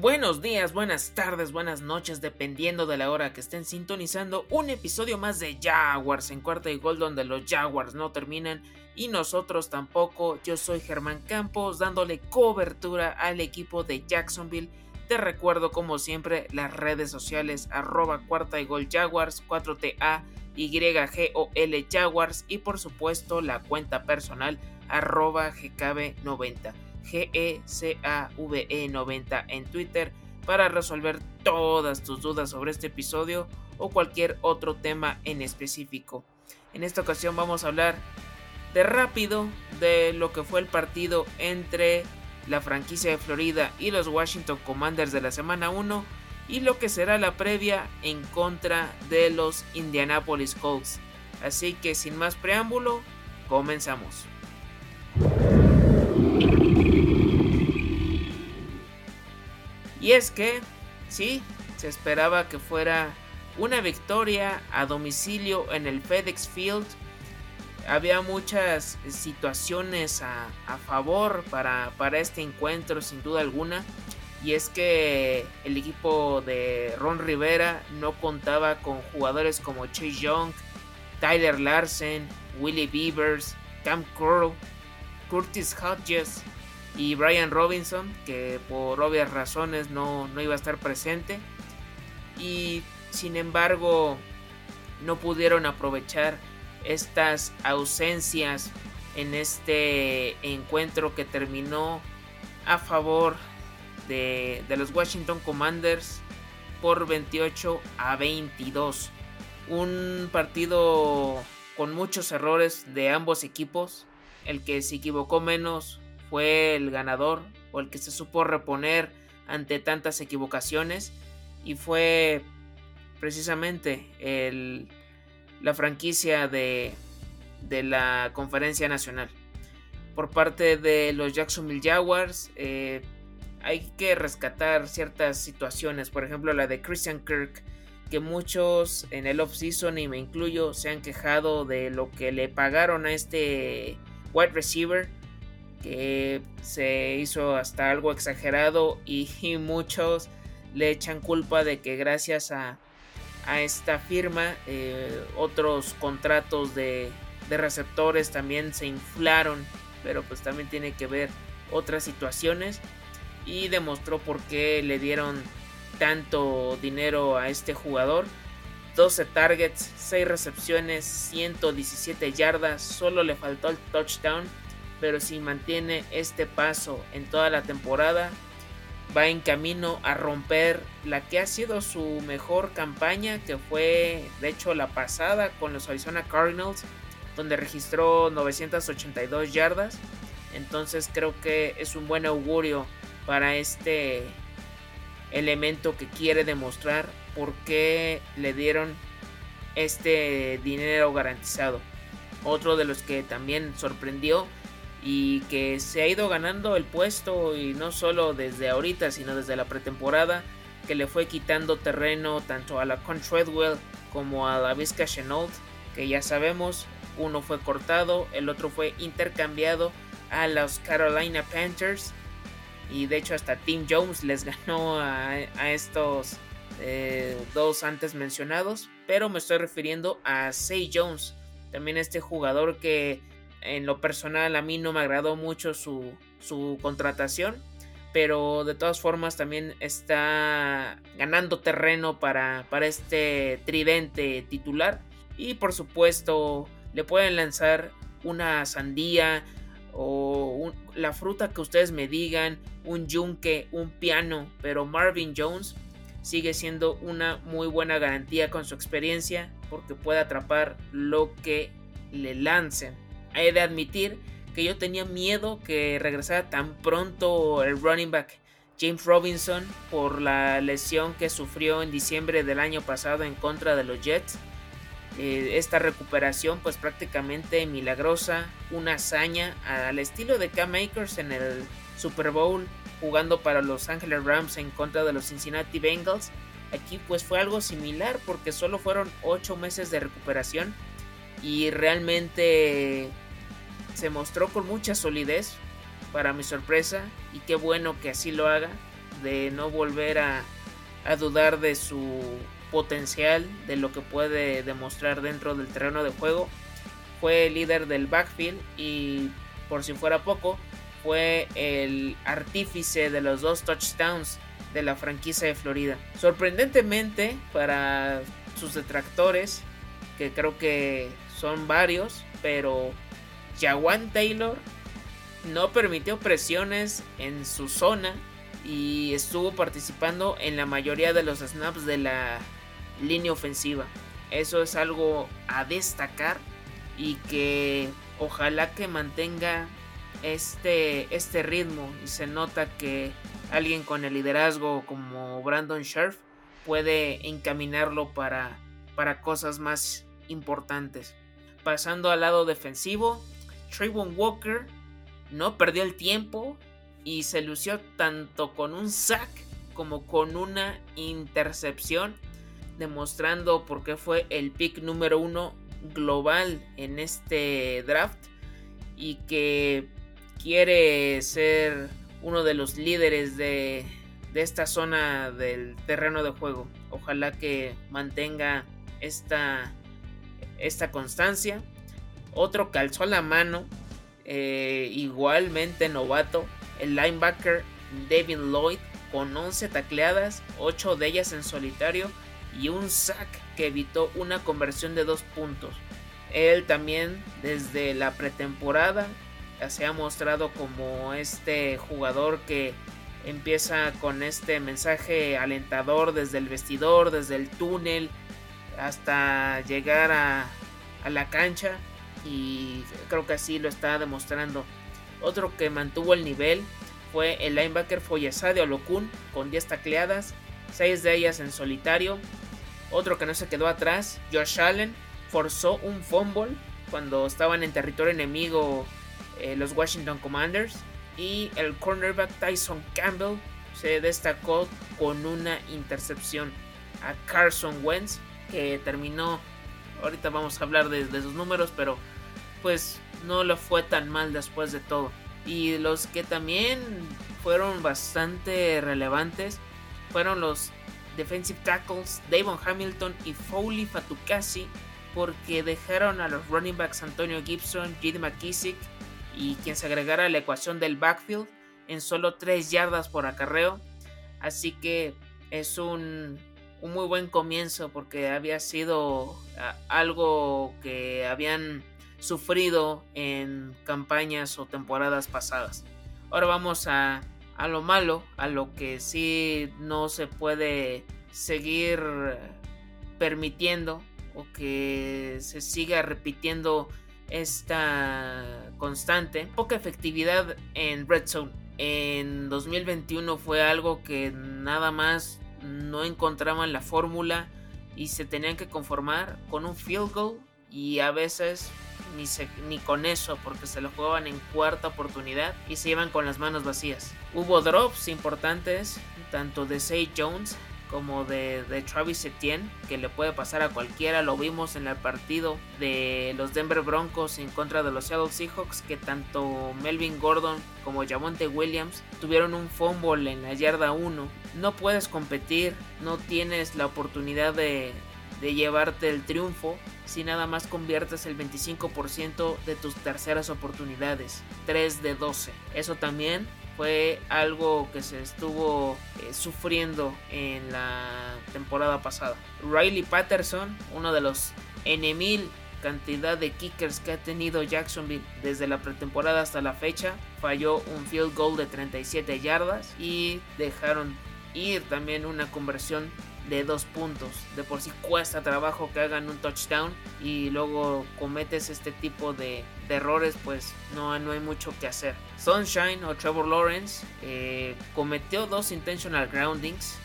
Buenos días, buenas tardes, buenas noches, dependiendo de la hora que estén sintonizando un episodio más de Jaguars en cuarta y gol donde los Jaguars no terminan y nosotros tampoco. Yo soy Germán Campos dándole cobertura al equipo de Jacksonville. Te recuerdo como siempre las redes sociales arroba cuarta y gol Jaguars 4TA YGOL Jaguars y por supuesto la cuenta personal arroba GKB90. GECAVE90 en Twitter para resolver todas tus dudas sobre este episodio o cualquier otro tema en específico. En esta ocasión vamos a hablar de rápido de lo que fue el partido entre la franquicia de Florida y los Washington Commanders de la semana 1 y lo que será la previa en contra de los Indianapolis Colts. Así que sin más preámbulo, comenzamos. Y es que, sí, se esperaba que fuera una victoria a domicilio en el FedEx Field. Había muchas situaciones a, favor para, para este encuentro, sin duda alguna. Y es que el equipo de Ron Rivera no contaba con jugadores como Chase Young, Tyler Larsen, Willie Beavers, Cam Curl, Curtis Hodges, y Brian Robinson, que por obvias razones no, iba a estar presente. Y sin embargo, no pudieron aprovechar estas ausencias en este encuentro que terminó a favor de, de, los Washington Commanders por 28 a 22. Un partido con muchos errores de ambos equipos. El que se equivocó menos fue el ganador o el que se supo reponer ante tantas equivocaciones y fue precisamente el, la franquicia de, de, la conferencia nacional. Por parte de los Jacksonville Jaguars eh, hay que rescatar ciertas situaciones, por ejemplo la de Christian Kirk, que muchos en el off-season y me incluyo se han quejado de lo que le pagaron a este wide receiver que se hizo hasta algo exagerado y, muchos le echan culpa de que gracias a, esta firma eh, otros contratos de, de receptores también se inflaron pero pues también tiene que ver otras situaciones y demostró por qué le dieron tanto dinero a este jugador. 12 targets, 6 recepciones, 117 yardas, solo le faltó el touchdown pero si mantiene este paso en toda la temporada, va en camino a romper la que ha sido su mejor campaña, que fue de hecho la pasada con los Arizona Cardinals, donde registró 982 yardas. Entonces creo que es un buen augurio para este elemento que quiere demostrar por qué le dieron este dinero garantizado. Otro de los que también sorprendió y que se ha ido ganando el puesto y no solo desde ahorita sino desde la pretemporada que le fue quitando terreno tanto a la Con como a la Vizca Chenault que ya sabemos uno fue cortado el otro fue intercambiado a los Carolina Panthers y de hecho hasta Tim Jones les ganó a, estos eh, dos antes mencionados pero me estoy refiriendo a Say Jones también este jugador que en lo personal a mí no me agradó mucho su, contratación, pero de todas formas también está ganando terreno para, para este tridente titular. Y por supuesto le pueden lanzar una sandía o la fruta que ustedes me digan, un yunque, un piano, pero Marvin Jones sigue siendo una muy buena garantía con su experiencia porque puede atrapar lo que le lancen he de admitir que yo tenía miedo que regresara tan pronto el running back James Robinson por la lesión que sufrió en diciembre del año pasado en contra de los Jets. Eh, esta recuperación pues prácticamente milagrosa, una hazaña al estilo de Cam Akers en el Super Bowl jugando para los Angeles Rams en contra de los Cincinnati Bengals. Aquí pues fue algo similar porque solo fueron 8 meses de recuperación y realmente se mostró con mucha solidez, para mi sorpresa, y qué bueno que así lo haga. de no volver a, dudar de su potencial, de lo que puede demostrar dentro del terreno de juego. Fue líder del backfield y por si fuera poco, fue el artífice de los dos touchdowns de la franquicia de Florida. Sorprendentemente para sus detractores, que creo que son varios, pero Jawan Taylor no permitió presiones en su zona y estuvo participando en la mayoría de los snaps de la línea ofensiva. Eso es algo a destacar y que ojalá que mantenga este, este ritmo y se nota que alguien con el liderazgo como Brandon Scherf puede encaminarlo para, para cosas más importantes. Pasando al lado defensivo, Trayvon Walker no perdió el tiempo y se lució tanto con un sack como con una intercepción, demostrando por qué fue el pick número uno global en este draft y que quiere ser uno de los líderes de, esta zona del terreno de juego. Ojalá que mantenga esta, esta constancia. Otro calzó la mano, eh, igualmente novato, el linebacker David Lloyd con 11 tacleadas, 8 de ellas en solitario y un sack que evitó una conversión de 2 puntos. Él también desde la pretemporada se ha mostrado como este jugador que empieza con este mensaje alentador desde el vestidor, desde el túnel, hasta llegar a, la cancha y creo que así lo está demostrando. Otro que mantuvo el nivel fue el linebacker Foyesade Olokun con 10 tacleadas, 6 de ellas en solitario. Otro que no se quedó atrás, Josh Allen, forzó un fumble cuando estaban en territorio enemigo eh, los Washington Commanders. Y el cornerback Tyson Campbell se destacó con una intercepción a Carson Wentz, que terminó, ahorita vamos a hablar de, de sus números, pero pues no lo fue tan mal después de todo. Y los que también fueron bastante relevantes fueron los defensive tackles Davon Hamilton y Foley Fatukasi porque dejaron a los running backs Antonio Gibson, J.D. McKissick y quien se agregara a la ecuación del backfield en solo 3 yardas por acarreo. Así que es un, muy buen comienzo porque había sido algo que habían sufrido en campañas o temporadas pasadas. Ahora vamos a, a lo malo, a lo que sí no se puede seguir permitiendo o que se siga repitiendo esta constante. Poca efectividad en Red Zone. En 2021 fue algo que nada más no encontraban la fórmula y se tenían que conformar con un field goal y a veces ni, con eso porque se lo jugaban en cuarta oportunidad y se iban con las manos vacías. Hubo drops importantes tanto de Say Jones como de, Travis Etienne, que le puede pasar a cualquiera. Lo vimos en el partido de los Denver Broncos en contra de los Seattle Seahawks, que tanto Melvin Gordon como Jamonte Williams tuvieron un fumble en la yarda 1. No puedes competir, no tienes la oportunidad de, de llevarte el triunfo si nada más conviertes el 25% de tus terceras oportunidades, 3 de 12. Eso también fue algo que se estuvo eh, sufriendo en la temporada pasada. Riley Patterson, uno de los N mil cantidad de kickers que ha tenido Jacksonville desde la pretemporada hasta la fecha, falló un field goal de 37 yardas y dejaron ir también una conversión de dos puntos. De por sí cuesta trabajo que hagan un touchdown y luego cometes este tipo de, errores, pues no, no hay mucho que hacer. Sunshine o Trevor Lawrence eh, cometió dos intentional groundings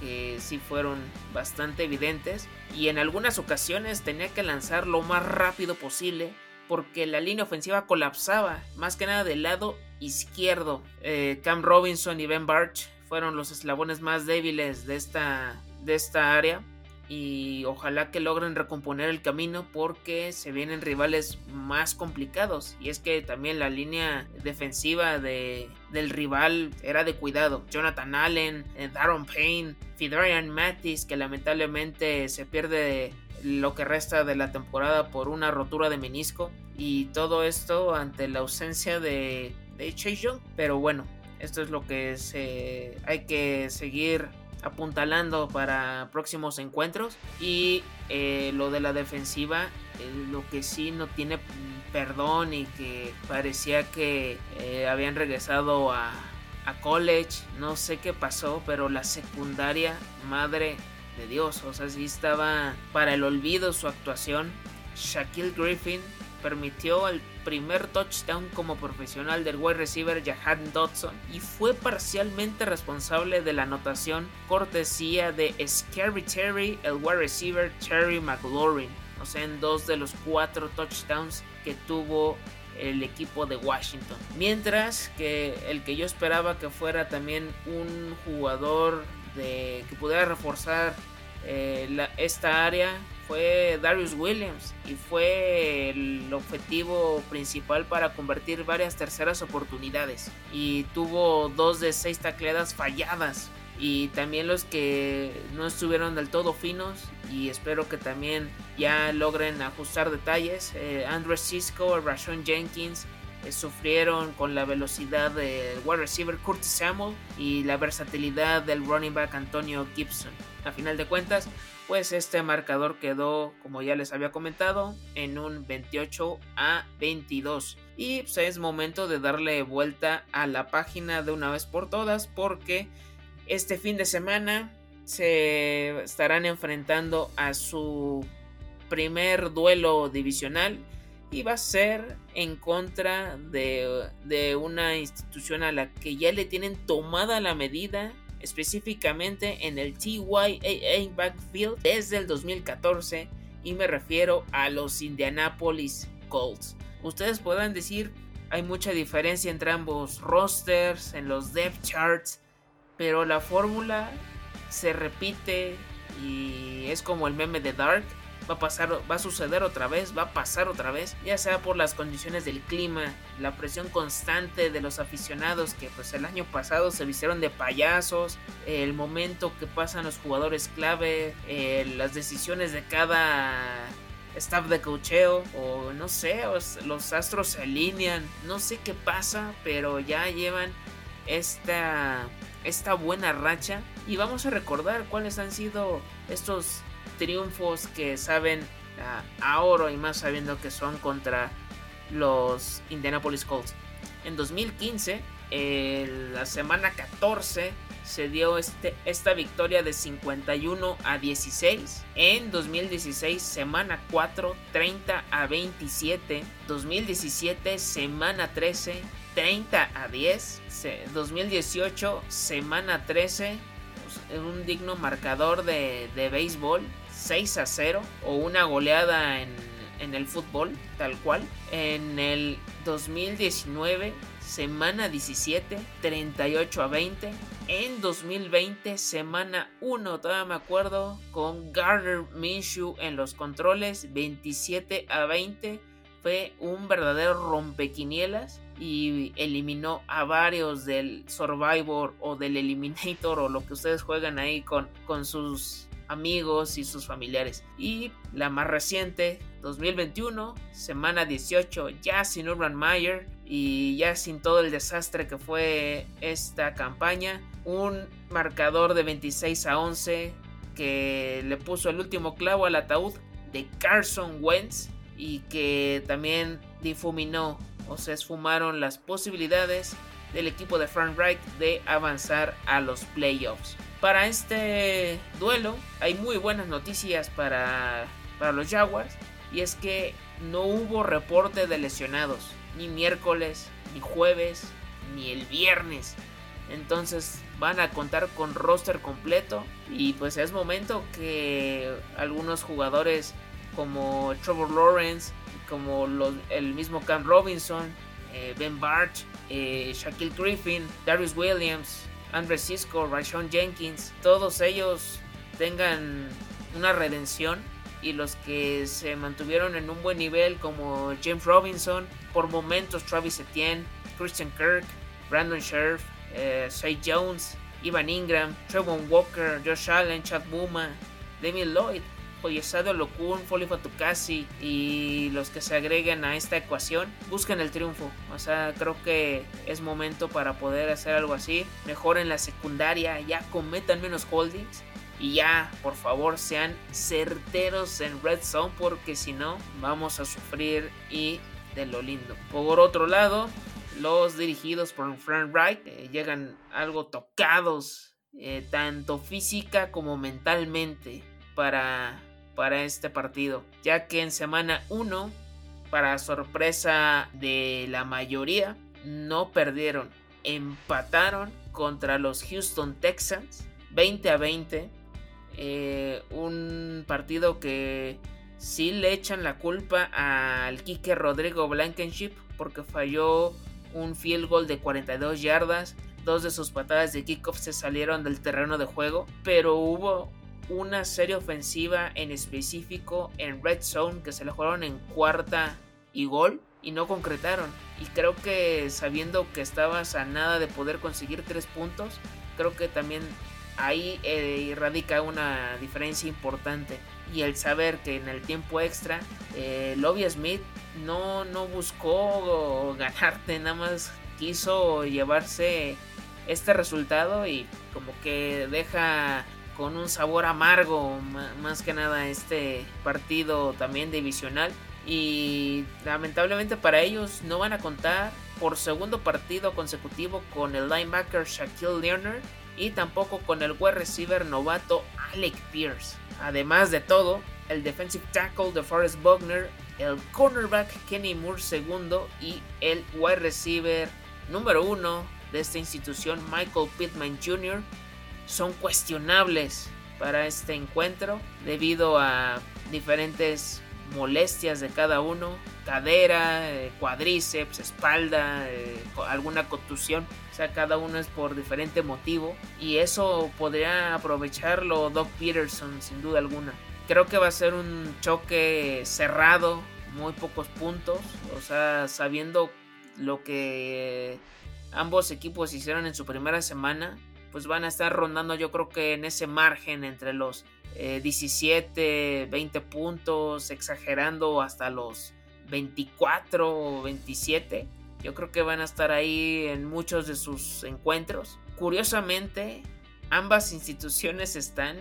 que sí fueron bastante evidentes y en algunas ocasiones tenía que lanzar lo más rápido posible porque la línea ofensiva colapsaba, más que nada del lado izquierdo. Eh, Cam Robinson y Ben Barch fueron los eslabones más débiles de esta, de esta área y ojalá que logren recomponer el camino porque se vienen rivales más complicados. Y es que también la línea defensiva de, del rival era de cuidado. Jonathan Allen, eh, Darren Payne, Fidarian Mattis que lamentablemente se pierde lo que resta de la temporada por una rotura de menisco. Y todo esto ante la ausencia de, de Chase Young. Pero bueno esto es lo que se, hay que seguir apuntalando para próximos encuentros. Y eh, lo de la defensiva, eh, lo que sí no tiene perdón y que parecía que eh, habían regresado a, a college. No sé qué pasó, pero la secundaria, madre de Dios, o sea, sí estaba para el olvido su actuación. Shaquille Griffin permitió el primer touchdown como profesional del wide receiver Jahan Dodson y fue parcialmente responsable de la anotación cortesía de Scary Terry, el wide receiver Terry McLaurin, o sea, en dos de los cuatro touchdowns que tuvo el equipo de Washington. Mientras que el que yo esperaba que fuera también un jugador de, que pudiera reforzar eh, esta área fue Darius Williams y fue el objetivo principal para convertir varias terceras oportunidades. Y tuvo dos de seis tacleadas falladas. Y también los que no estuvieron del todo finos y espero que también ya logren ajustar detalles eh, Andrew Cisco, Rashon Jenkins eh, sufrieron con la velocidad del wide receiver Curtis Samuel y la versatilidad del running back Antonio Gibson a final de cuentas pues este marcador quedó, como ya les había comentado, en un 28 a 22. Y pues, es momento de darle vuelta a la página de una vez por todas porque este fin de semana se estarán enfrentando a su primer duelo divisional y va a ser en contra de, de, una institución a la que ya le tienen tomada la medida específicamente en el TYAA backfield desde el 2014 y me refiero a los Indianapolis Colts. Ustedes podrán decir hay mucha diferencia entre ambos rosters, en los depth charts, pero la fórmula se repite y es como el meme de Dark va a pasar, va a suceder otra vez, va a pasar otra vez, ya sea por las condiciones del clima, la presión constante de los aficionados que pues el año pasado se vistieron de payasos, el momento que pasan los jugadores clave, eh, las decisiones de cada staff de cocheo o no sé, los astros se alinean, no sé qué pasa, pero ya llevan esta esta buena racha. Y vamos a recordar cuáles han sido estos triunfos que saben a, oro y más sabiendo que son contra los Indianapolis Colts. En 2015, en la semana 14, se dio este, esta victoria de 51 a 16. En 2016, semana 4, 30 a 27. 2017, semana 13, 30 a 10. 2018, semana 13, pues, un digno marcador de, de béisbol. 6 a 0 o una goleada en, el fútbol, tal cual. En el 2019, semana 17, 38 a 20. En 2020, semana 1, todavía me acuerdo, con Garner Minshew en los controles, 27 a 20. Fue un verdadero rompequinielas y eliminó a varios del Survivor o del Eliminator o lo que ustedes juegan ahí con, con sus amigos y sus familiares. Y la más reciente, 2021, semana 18, ya sin Urban Meyer y ya sin todo el desastre que fue esta campaña, un marcador de 26 a 11 que le puso el último clavo al ataúd de Carson Wentz y que también difuminó o se esfumaron las posibilidades del equipo de Frank Reich de avanzar a los playoffs. Para este duelo hay muy buenas noticias para, para los Jaguars y es que no hubo reporte de lesionados ni miércoles, ni jueves, ni el viernes. Entonces van a contar con roster completo y pues es momento que algunos jugadores como Trevor Lawrence, como el mismo Cam Robinson, eh, Ben Barch, eh, Shaquille Griffin, Darius Williams, Andre Cisco, Rashon Jenkins, todos ellos tengan una redención y los que se mantuvieron en un buen nivel como James Robinson, por momentos Travis Etienne, Christian Kirk, Brandon Scherf, eh, Jones, Ivan Ingram, Trevon Walker, Josh Allen, Chad Buma, Demi Lloyd, Oyesado Lokun, Foley Fatukasi y los que se agreguen a esta ecuación busquen el triunfo. O sea, creo que es momento para poder hacer algo así. Mejoren la secundaria, ya cometan menos holdings y ya, por favor, sean certeros en Red Zone porque si no, vamos a sufrir y de lo lindo. Por otro lado, los dirigidos por Frank Wright eh, llegan algo tocados, eh, tanto física como mentalmente, para, para este partido, ya que en semana 1, para sorpresa de la mayoría, no perdieron, empataron contra los Houston Texans 20 a 20 eh, un partido que sí le echan la culpa al Kike Rodrigo Blankenship porque falló un field goal de 42 yardas. Dos de sus patadas de kickoff se salieron del terreno de juego, pero hubo una serie ofensiva en específico en Red Zone que se le jugaron en cuarta y gol y no concretaron. Y creo que sabiendo que estabas a nada de poder conseguir tres puntos, creo que también ahí eh, radica una diferencia importante. Y el saber que en el tiempo extra, eh, Lobby Smith no, no buscó ganarte, nada más quiso llevarse este resultado y como que deja con un sabor amargo más que nada este partido también divisional y lamentablemente para ellos no van a contar por segundo partido consecutivo con el linebacker Shaquille Leonard y tampoco con el wide receiver novato Alec Pierce. Además de todo, el defensive tackle de Forrest Buckner, el cornerback Kenny Moore II y el wide receiver número uno de esta institución Michael Pittman Jr. son cuestionables para este encuentro debido a diferentes molestias de cada uno, cadera, eh, cuadríceps, espalda, eh, alguna contusión. O sea, cada uno es por diferente motivo. Y eso podría aprovecharlo Doc Peterson, sin duda alguna. Creo que va a ser un choque cerrado, muy pocos puntos. O sea, sabiendo lo que ambos equipos hicieron en su primera semana, pues van a estar rondando yo creo que en ese margen entre los 17, eh, 20 puntos, exagerando hasta los 24 o 27. Yo creo que van a estar ahí en muchos de sus encuentros. Curiosamente, ambas instituciones están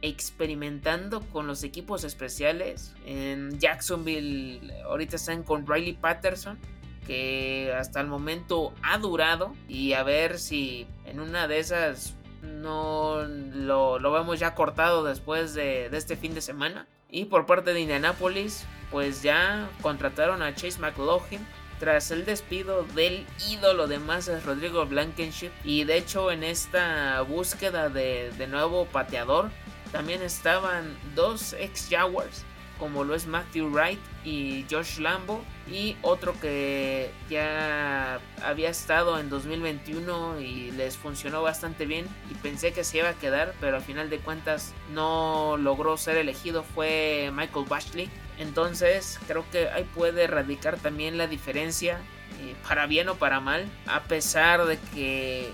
experimentando con los equipos especiales. En Jacksonville ahorita están con Riley Patterson, que hasta el momento ha durado. Y a ver si en una de esas no lo, lo vemos ya cortado después de, este fin de semana. Y por parte de Indianapolis, pues ya contrataron a Chase McLaughlin tras el despido del ídolo de masas Rodrigo Blankenship. Y de hecho en esta búsqueda de, de nuevo pateador también estaban dos ex Jaguars como lo es Matthew Wright y Josh Lambo y otro que ya había estado en 2021 y les funcionó bastante bien y pensé que se iba a quedar pero al final de cuentas no logró ser elegido fue Michael Bashley entonces creo que ahí puede radicar también la diferencia eh, para bien o para mal a pesar de que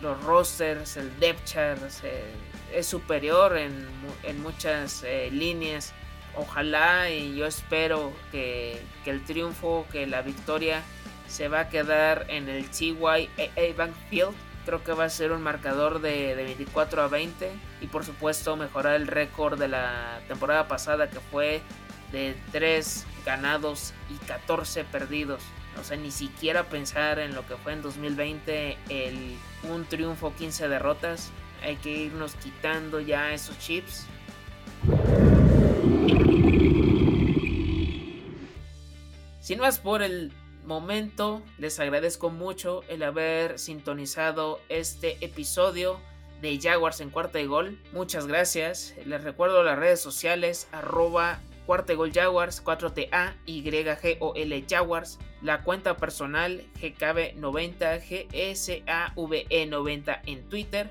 los rosters el depth chart es superior en, en muchas eh, líneas ojalá y yo espero que, el triunfo, que la victoria se va a quedar en el TYA Bank Field. Creo que va a ser un marcador de, 24 a 20 y por supuesto mejorar el récord de la temporada pasada que fue de 3 ganados y 14 perdidos. O sea, ni siquiera pensar en lo que fue en 2020 el un triunfo 15 derrotas. Hay que irnos quitando ya esos chips. Sin más por el momento, les agradezco mucho el haber sintonizado este episodio de Jaguars en cuarta y gol. Muchas gracias. Les recuerdo las redes sociales arroba cuarta y gol Jaguars 4TA YGOL Jaguars. La cuenta personal GKB90 GSAVE90 en Twitter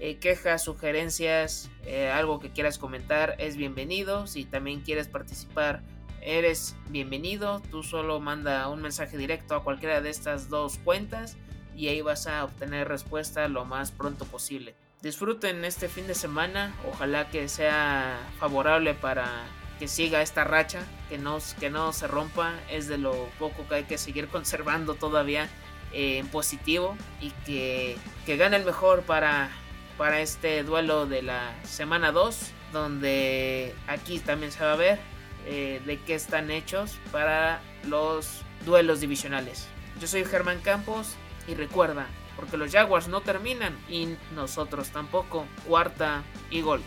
eh, quejas, sugerencias, eh, algo que quieras comentar, es bienvenido. Si también quieres participar, eres bienvenido. Tú solo manda un mensaje directo a cualquiera de estas dos cuentas y ahí vas a obtener respuesta lo más pronto posible. Disfruten este fin de semana, ojalá que sea favorable para que siga esta racha, que no, que no se rompa, es de lo poco que hay que seguir conservando todavía eh, en positivo y que, que gane el mejor para, para este duelo de la semana 2, donde aquí también se va a ver eh, de qué están hechos para los duelos divisionales. Yo soy Germán Campos y recuerda, porque los Jaguars no terminan y nosotros tampoco. Cuarta y gol.